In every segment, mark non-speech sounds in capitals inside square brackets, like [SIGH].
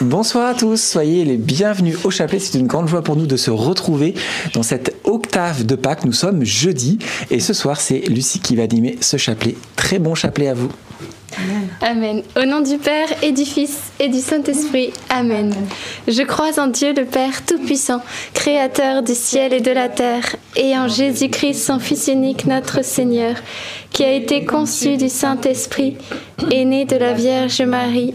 Bonsoir à tous, soyez les bienvenus au chapelet. C'est une grande joie pour nous de se retrouver dans cette octave de Pâques. Nous sommes jeudi et ce soir c'est Lucie qui va animer ce chapelet. Très bon chapelet à vous. Amen. Au nom du Père et du Fils et du Saint-Esprit. Amen. Je crois en Dieu le Père Tout-Puissant, Créateur du ciel et de la terre, et en Jésus-Christ, son Fils unique, notre Seigneur, qui a été conçu du Saint-Esprit, est né de la Vierge Marie,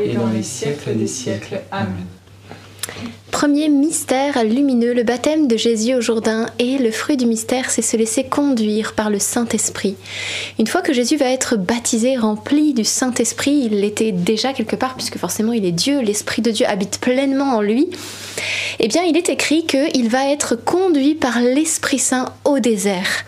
et dans les siècles des siècles. Amen. Premier mystère lumineux, le baptême de Jésus au Jourdain et le fruit du mystère, c'est se laisser conduire par le Saint-Esprit. Une fois que Jésus va être baptisé, rempli du Saint-Esprit, il l'était déjà quelque part puisque forcément il est Dieu, l'Esprit de Dieu habite pleinement en lui. Eh bien, il est écrit qu'il va être conduit par l'Esprit Saint au désert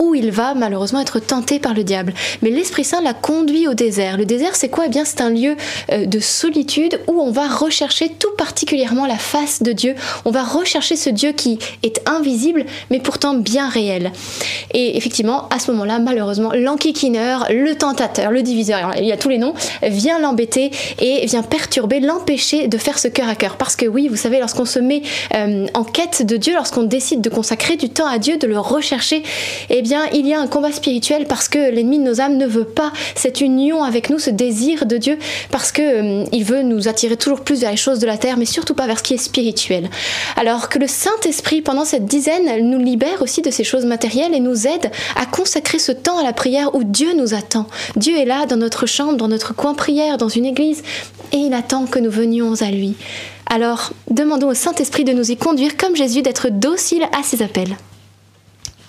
où il va malheureusement être tenté par le diable. Mais l'Esprit Saint l'a conduit au désert. Le désert, c'est quoi? Eh bien, c'est un lieu euh, de solitude où on va rechercher tout particulièrement la face de Dieu. On va rechercher ce Dieu qui est invisible, mais pourtant bien réel. Et effectivement, à ce moment-là, malheureusement, l'enquiquineur, le tentateur, le diviseur, il y a tous les noms, vient l'embêter et vient perturber, l'empêcher de faire ce cœur à cœur. Parce que oui, vous savez, lorsqu'on se met euh, en quête de Dieu, lorsqu'on décide de consacrer du temps à Dieu, de le rechercher, eh bien, il y a un combat spirituel parce que l'ennemi de nos âmes ne veut pas cette union avec nous, ce désir de Dieu, parce que euh, il veut nous attirer toujours plus vers les choses de la terre, mais surtout pas vers ce qui est spirituel. Alors que le Saint-Esprit, pendant cette dizaine, nous libère aussi de ces choses matérielles et nous aide à consacrer ce temps à la prière où Dieu nous attend. Dieu est là dans notre chambre, dans notre coin prière, dans une église, et il attend que nous venions à lui. Alors, demandons au Saint-Esprit de nous y conduire comme Jésus, d'être docile à ses appels.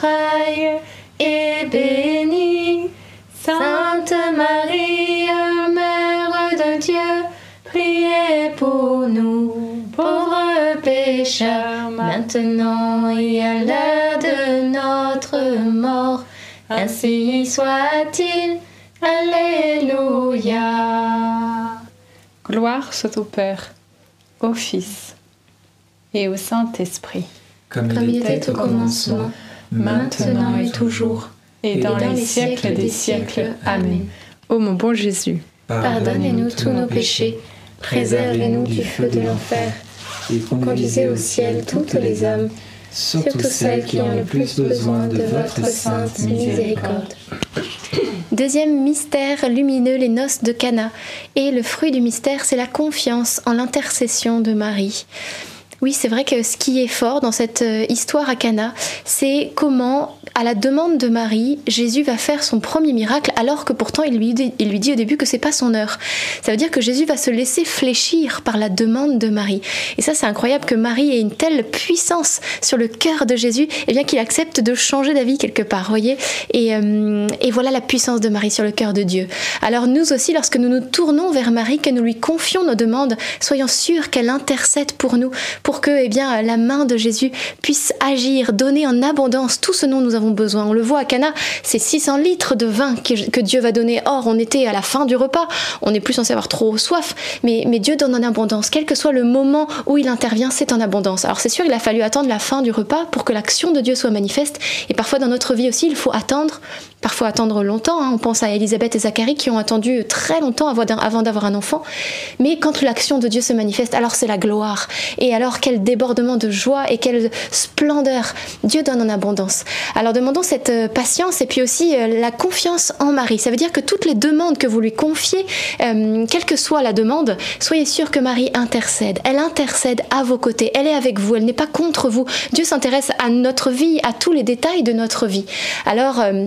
entrailles, est béni. Sainte Marie, Mère de Dieu, priez pour nous, pauvres pécheurs, maintenant et à l'heure de notre mort. Ainsi soit-il. Alléluia. Gloire soit au Père, au Fils et au Saint-Esprit, Comme il était au commencement, maintenant et toujours, et dans, les, siècles des siècles. Amen. Ô mon bon Jésus, Pardonnez-nous tous nos péchés, préservez-nous du feu de l'enfer, et conduisez au ciel toutes les âmes, surtout celles qui ont le plus besoin de votre sainte miséricorde. Deuxième mystère lumineux, les noces de Cana. Et le fruit du mystère, c'est la confiance en l'intercession de Marie. Oui, c'est vrai que ce qui est fort dans cette euh, histoire à Cana, c'est comment, à la demande de Marie, Jésus va faire son premier miracle, alors que pourtant il lui dit, au début que c'est pas son heure. Ça veut dire que Jésus va se laisser fléchir par la demande de Marie. Et ça, c'est incroyable que Marie ait une telle puissance sur le cœur de Jésus, et bien qu'il accepte de changer d'avis quelque part, voyez. Et, euh, et voilà la puissance de Marie sur le cœur de Dieu. Alors nous aussi, lorsque nous nous tournons vers Marie, que nous lui confions nos demandes, soyons sûrs qu'elle intercède pour nous, que eh bien, la main de Jésus puisse agir, donner en abondance tout ce dont nous avons besoin. On le voit à Cana, c'est 600 litres de vin que, que Dieu va donner. Or, on était à la fin du repas, on n'est plus censé avoir trop soif, mais, mais Dieu donne en abondance. Quel que soit le moment où il intervient, c'est en abondance. Alors c'est sûr, il a fallu attendre la fin du repas pour que l'action de Dieu soit manifeste. Et parfois dans notre vie aussi, il faut attendre parfois attendre longtemps. hein. On pense à Élisabeth et Zacharie qui ont attendu très longtemps avant d'avoir un enfant. Mais quand l'action de Dieu se manifeste, alors c'est la gloire. Et alors quel débordement de joie et quelle splendeur Dieu donne en abondance. Alors demandons cette euh, patience et puis aussi euh, la confiance en Marie. Ça veut dire que toutes les demandes que vous lui confiez, euh, quelle que soit la demande, soyez sûr que Marie intercède. Elle intercède à vos côtés. Elle est avec vous. Elle n'est pas contre vous. Dieu s'intéresse à notre vie, à tous les détails de notre vie. Alors euh,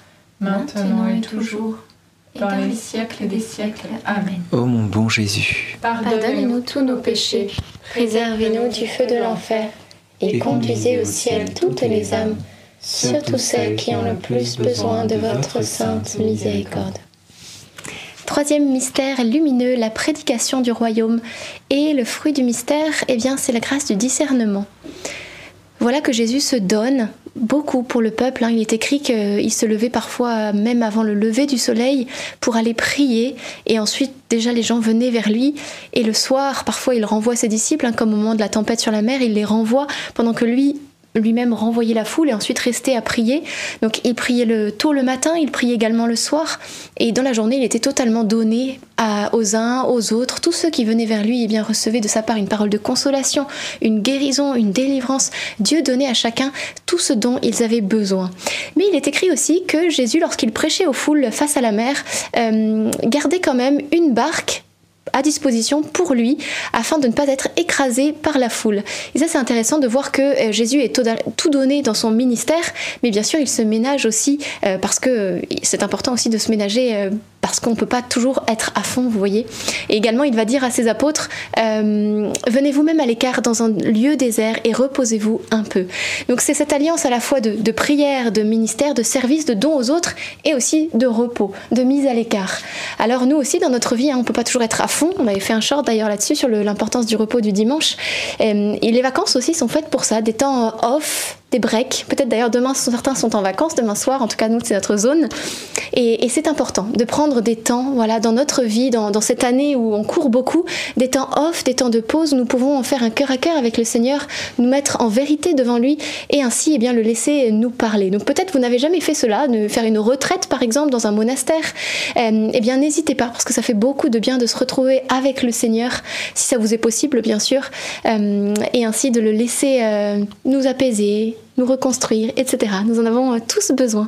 maintenant et toujours, dans les siècles des siècles. Amen. Ô mon bon Jésus, Pardonnez-nous tous nos péchés, préservez-nous du feu de l'enfer, et conduisez au ciel toutes les âmes, surtout celles qui ont le plus besoin de votre sainte miséricorde. Troisième mystère lumineux, la prédication du royaume. Et le fruit du mystère, eh bien, c'est la grâce du discernement. Voilà que Jésus se donne beaucoup pour le peuple. hein. Il est écrit qu'il se levait parfois même avant le lever du soleil pour aller prier. Et ensuite, déjà, les gens venaient vers lui. Et le soir, parfois, il renvoie ses disciples, hein, comme au moment de la tempête sur la mer, il les renvoie pendant que lui lui-même renvoyait la foule et ensuite restait à prier. Donc il priait le, tôt le matin, il priait également le soir. Et dans la journée, il était totalement donné aux uns, aux autres. Tous ceux qui venaient vers lui eh bien, recevaient de sa part une parole de consolation, une guérison, une délivrance. Dieu donnait à chacun tout ce dont ils avaient besoin. Mais il est écrit aussi que Jésus, lorsqu'il prêchait aux foules face à la mer, euh, gardait quand même une barque à disposition pour lui afin de ne pas être écrasé par la foule. Et ça c'est intéressant de voir que euh, Jésus est tout- donné dans son ministère, mais bien sûr il se ménage aussi euh, parce que euh, c'est important aussi de se ménager parce qu'on ne peut pas toujours être à fond, vous voyez. Et également il va dire à ses apôtres, euh, venez vous-même à l'écart dans un lieu désert et reposez-vous un peu. Donc c'est cette alliance à la fois de, prière, de ministère, de service, de don aux autres et aussi de repos, de mise à l'écart. Alors nous aussi dans notre vie, hein, on peut pas toujours être à fond. On avait fait un short d'ailleurs là-dessus sur l'importance du repos du dimanche. Euh, et les vacances aussi sont faites pour ça, des temps off des breaks. Peut-être d'ailleurs demain, certains sont en vacances, demain soir, en tout cas nous c'est notre zone. Et, c'est important de prendre des temps, voilà, dans notre vie, dans, cette année où on court beaucoup, des temps off, des temps de pause, nous pouvons en faire un cœur à cœur avec le Seigneur, nous mettre en vérité devant lui et ainsi eh bien, le laisser nous parler. Donc peut-être vous n'avez jamais fait cela, de faire une retraite par exemple dans un monastère. Euh, eh bien n'hésitez pas parce que ça fait beaucoup de bien de se retrouver avec le Seigneur, si ça vous est possible bien sûr, euh, et ainsi de le laisser euh, nous apaiser, nous reconstruire, etc. Nous en avons tous besoin.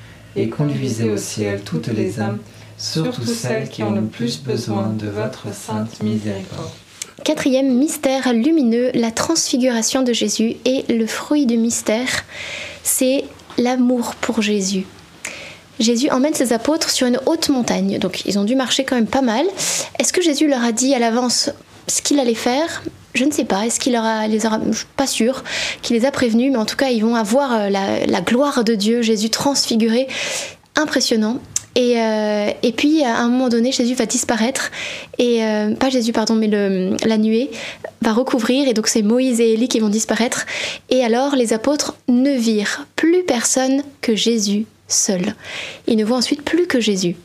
et conduisez au ciel toutes les âmes, surtout celles qui ont le plus besoin de votre sainte miséricorde. Quatrième mystère lumineux, la transfiguration de Jésus et le fruit du mystère, c'est l'amour pour Jésus. Jésus emmène ses apôtres sur une haute montagne, donc ils ont dû marcher quand même pas mal. Est-ce que Jésus leur a dit à l'avance ce qu'il allait faire je ne sais pas, est-ce qu'il aura, les aura, je suis pas sûre qu'il les a prévenus, mais en tout cas, ils vont avoir euh, la, gloire de Dieu, Jésus transfiguré, impressionnant. Et, euh, et, puis, à un moment donné, Jésus va disparaître, et euh, pas Jésus, pardon, mais le, la nuée va recouvrir, et donc c'est Moïse et Élie qui vont disparaître. Et alors, les apôtres ne virent plus personne que Jésus seul. Ils ne voient ensuite plus que Jésus.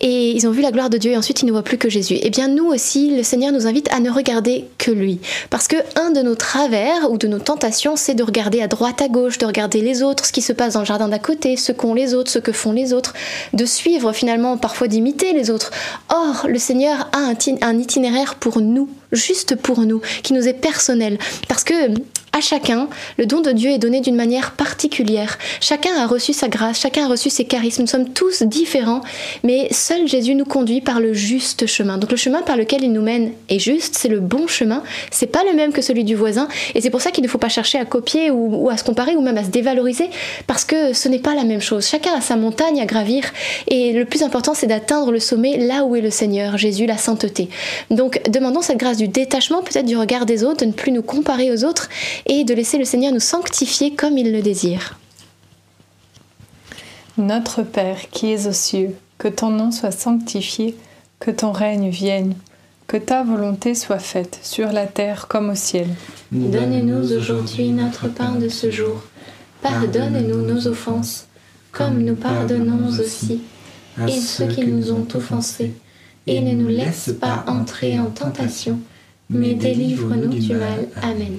Et ils ont vu la gloire de Dieu et ensuite ils ne voient plus que Jésus. Eh bien nous aussi, le Seigneur nous invite à ne regarder que lui. Parce que un de nos travers ou de nos tentations, c'est de regarder à droite, à gauche, de regarder les autres, ce qui se passe dans le jardin d'à côté, ce qu'ont les autres, ce que font les autres, de suivre finalement, parfois d'imiter les autres. Or, le Seigneur a un itinéraire pour nous juste pour nous, qui nous est personnel. Parce que à chacun, le don de Dieu est donné d'une manière particulière. Chacun a reçu sa grâce, chacun a reçu ses charismes. Nous sommes tous différents, mais seul Jésus nous conduit par le juste chemin. Donc le chemin par lequel il nous mène est juste, c'est le bon chemin. C'est pas le même que celui du voisin, et c'est pour ça qu'il ne faut pas chercher à copier ou, à se comparer ou même à se dévaloriser, parce que ce n'est pas la même chose. Chacun a sa montagne à gravir, et le plus important, c'est d'atteindre le sommet là où est le Seigneur, Jésus, la sainteté. Donc demandons cette grâce du détachement, peut-être du regard des autres, de ne plus nous comparer aux autres et de laisser le Seigneur nous sanctifier comme il le désire. Notre Père qui es aux cieux, que ton nom soit sanctifié, que ton règne vienne, que ta volonté soit faite sur la terre comme au ciel. Donne-nous aujourd'hui notre pain de ce jour. Pardonne-nous nos offenses, comme nous pardonnons aussi à ceux qui nous ont offensés, et ne nous laisse pas entrer en tentation, mais délivre-nous du mal. Amen.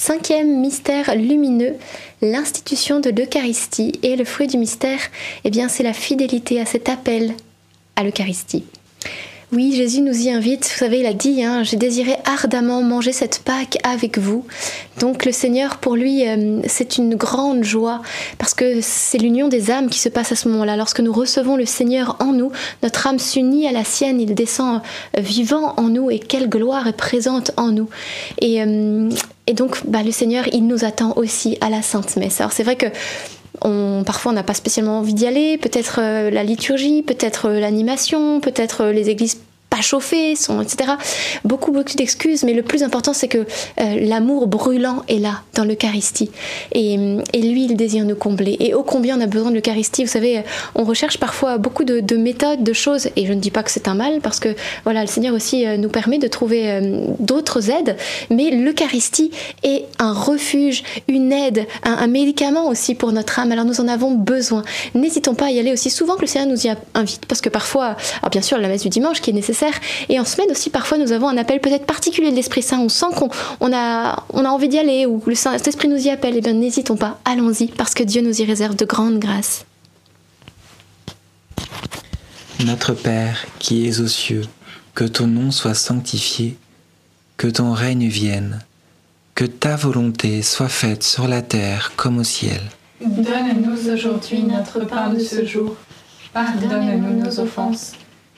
Cinquième mystère lumineux, l'institution de l'Eucharistie. Et le fruit du mystère, eh bien, c'est la fidélité à cet appel à l'Eucharistie. Oui, Jésus nous y invite. Vous savez, il a dit, hein, j'ai désiré ardemment manger cette Pâque avec vous. Donc le Seigneur, pour lui, euh, c'est une grande joie parce que c'est l'union des âmes qui se passe à ce moment-là. Lorsque nous recevons le Seigneur en nous, notre âme s'unit à la sienne, il descend euh, vivant en nous et quelle gloire est présente en nous. Et, euh, donc, bah, le Seigneur, il nous attend aussi à la Sainte Messe. Alors c'est vrai que parfois on n'a pas spécialement envie d'y aller, peut-être euh, la liturgie, peut-être euh, l'animation, peut-être euh, les églises pas chauffés, sont, etc. Beaucoup, beaucoup d'excuses, mais le plus important, c'est que euh, l'amour brûlant est là, dans l'Eucharistie. Et, et, lui, il désire nous combler. Et ô combien on a besoin de l'Eucharistie. Vous savez, on recherche parfois beaucoup de, de, méthodes, de choses, et je ne dis pas que c'est un mal, parce que voilà, le Seigneur aussi euh, nous permet de trouver euh, d'autres aides, mais l'Eucharistie est un refuge, une aide, un, un, médicament aussi pour notre âme. Alors nous en avons besoin. N'hésitons pas à y aller aussi souvent que le Seigneur nous y invite, parce que parfois, alors bien sûr, la messe du dimanche qui est nécessaire, et en semaine aussi, parfois, nous avons un appel peut-être particulier de l'Esprit Saint. On sent qu'on on a, on a envie d'y aller ou le Saint-Esprit nous y appelle. Eh bien, n'hésitons pas, allons-y, parce que Dieu nous y réserve de grandes grâces. Notre Père qui es aux cieux, que ton nom soit sanctifié, que ton règne vienne, que ta volonté soit faite sur la terre comme au ciel. Donne-nous aujourd'hui notre pain de ce jour. Pardonne-nous nos offenses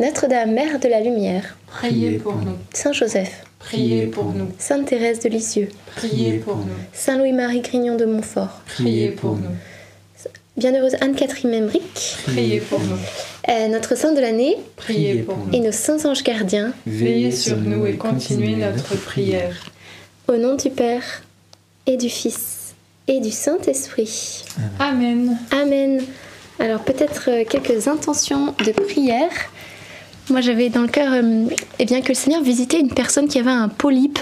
Notre-Dame, Mère de la Lumière, Priez pour nous. Saint Joseph, Priez pour nous. Sainte Thérèse de Lisieux, Priez pour nous. Saint Louis-Marie Grignon de Montfort, Priez pour nous. Bienheureuse Anne-Catherine Emmerich, Priez pour nous. euh, notre saint de l'année Priez pour et nous. nos saints anges gardiens, Veillez sur nous et continuez notre prière. au nom du Père et du Fils et du Saint-Esprit. Amen. Amen. Alors peut-être euh, quelques intentions de prière. Moi j'avais dans le cœur euh, eh bien, que le Seigneur visitait une personne qui avait un polype.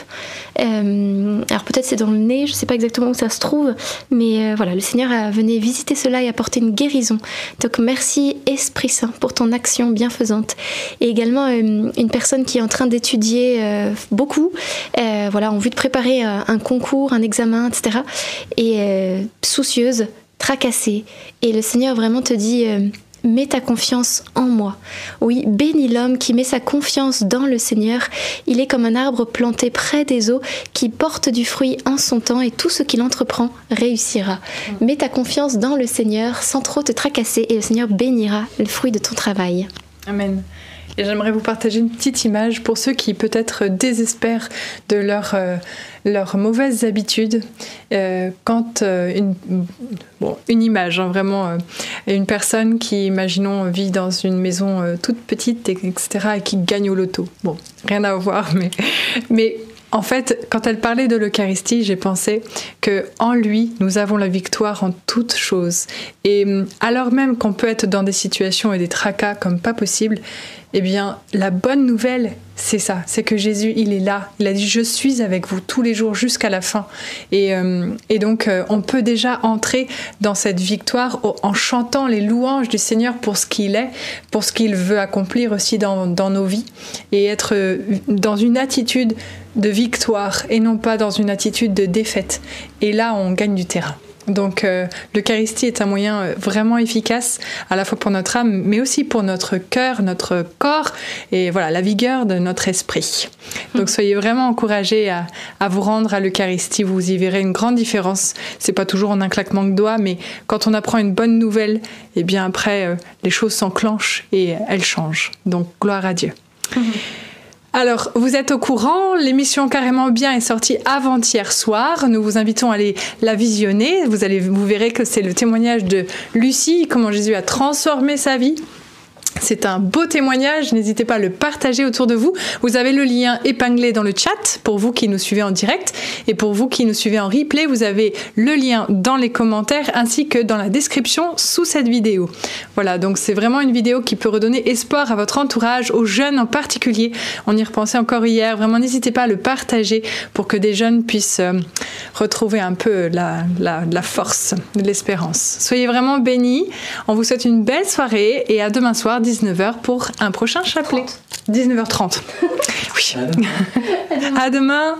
Euh, alors peut-être c'est dans le nez, je ne sais pas exactement où ça se trouve, mais euh, voilà, le Seigneur a venu visiter cela et apporter une guérison. Donc merci Esprit Saint pour ton action bienfaisante. Et également euh, une personne qui est en train d'étudier euh, beaucoup, euh, voilà, en vue de préparer euh, un concours, un examen, etc. Et euh, soucieuse tracassé. Et le Seigneur vraiment te dit, euh, mets ta confiance en moi. Oui, bénis l'homme qui met sa confiance dans le Seigneur. Il est comme un arbre planté près des eaux qui porte du fruit en son temps et tout ce qu'il entreprend réussira. Mets ta confiance dans le Seigneur sans trop te tracasser et le Seigneur bénira le fruit de ton travail. Amen. Et j'aimerais vous partager une petite image pour ceux qui peut-être désespèrent de euh, leurs mauvaises habitudes. Euh, quand euh, une, bon, une image, hein, vraiment, une personne qui, imaginons, vit dans une maison toute petite, et- etc., et qui gagne au loto. Bon, rien à voir, mais en fait, quand elle parlait de l'Eucharistie, j'ai pensé que en lui, nous avons la victoire en toutes choses. Et hum, alors même qu'on peut être dans des situations et des tracas comme pas possible, eh bien, la bonne nouvelle, c'est ça, c'est que Jésus, il est là. Il a dit, je suis avec vous tous les jours jusqu'à la fin. Et, euh, donc, euh, on peut déjà entrer dans cette victoire en chantant les louanges du Seigneur pour ce qu'il est, pour ce qu'il veut accomplir aussi dans, dans nos vies, et être euh, dans une attitude de victoire et non pas dans une attitude de défaite. Et là, on gagne du terrain. Donc euh, l'Eucharistie est un moyen euh, vraiment efficace à la fois pour notre âme, mais aussi pour notre cœur, notre corps et voilà la vigueur de notre esprit. Donc soyez vraiment encouragés à, à vous rendre à l'Eucharistie, vous y verrez une grande différence. C'est pas toujours en un claquement de doigts, mais quand on apprend une bonne nouvelle, et bien après euh, les choses s'enclenchent et elles changent. Donc gloire à Dieu. Alors, vous êtes au courant, l'émission Carrément Bien est sortie avant-hier soir. Nous vous invitons à aller la visionner. Vous, allez, vous verrez que c'est le témoignage de Lucie, comment Jésus a transformé sa vie. C'est un beau témoignage, n'hésitez pas à le partager autour de vous. Vous avez le lien épinglé dans le chat pour vous qui nous suivez en direct et pour vous qui nous suivez en replay, vous avez le lien dans les commentaires ainsi que dans la description sous cette vidéo. Voilà, donc c'est vraiment une vidéo qui peut redonner espoir à votre entourage, aux jeunes en particulier. On y repensait encore hier, vraiment n'hésitez pas à le partager pour que des jeunes puissent euh, retrouver un peu la, force, l'espérance. Soyez vraiment bénis, on vous souhaite une belle soirée et à demain soir 19h pour un prochain chapelet. 19h30. [LAUGHS] Oui. À demain.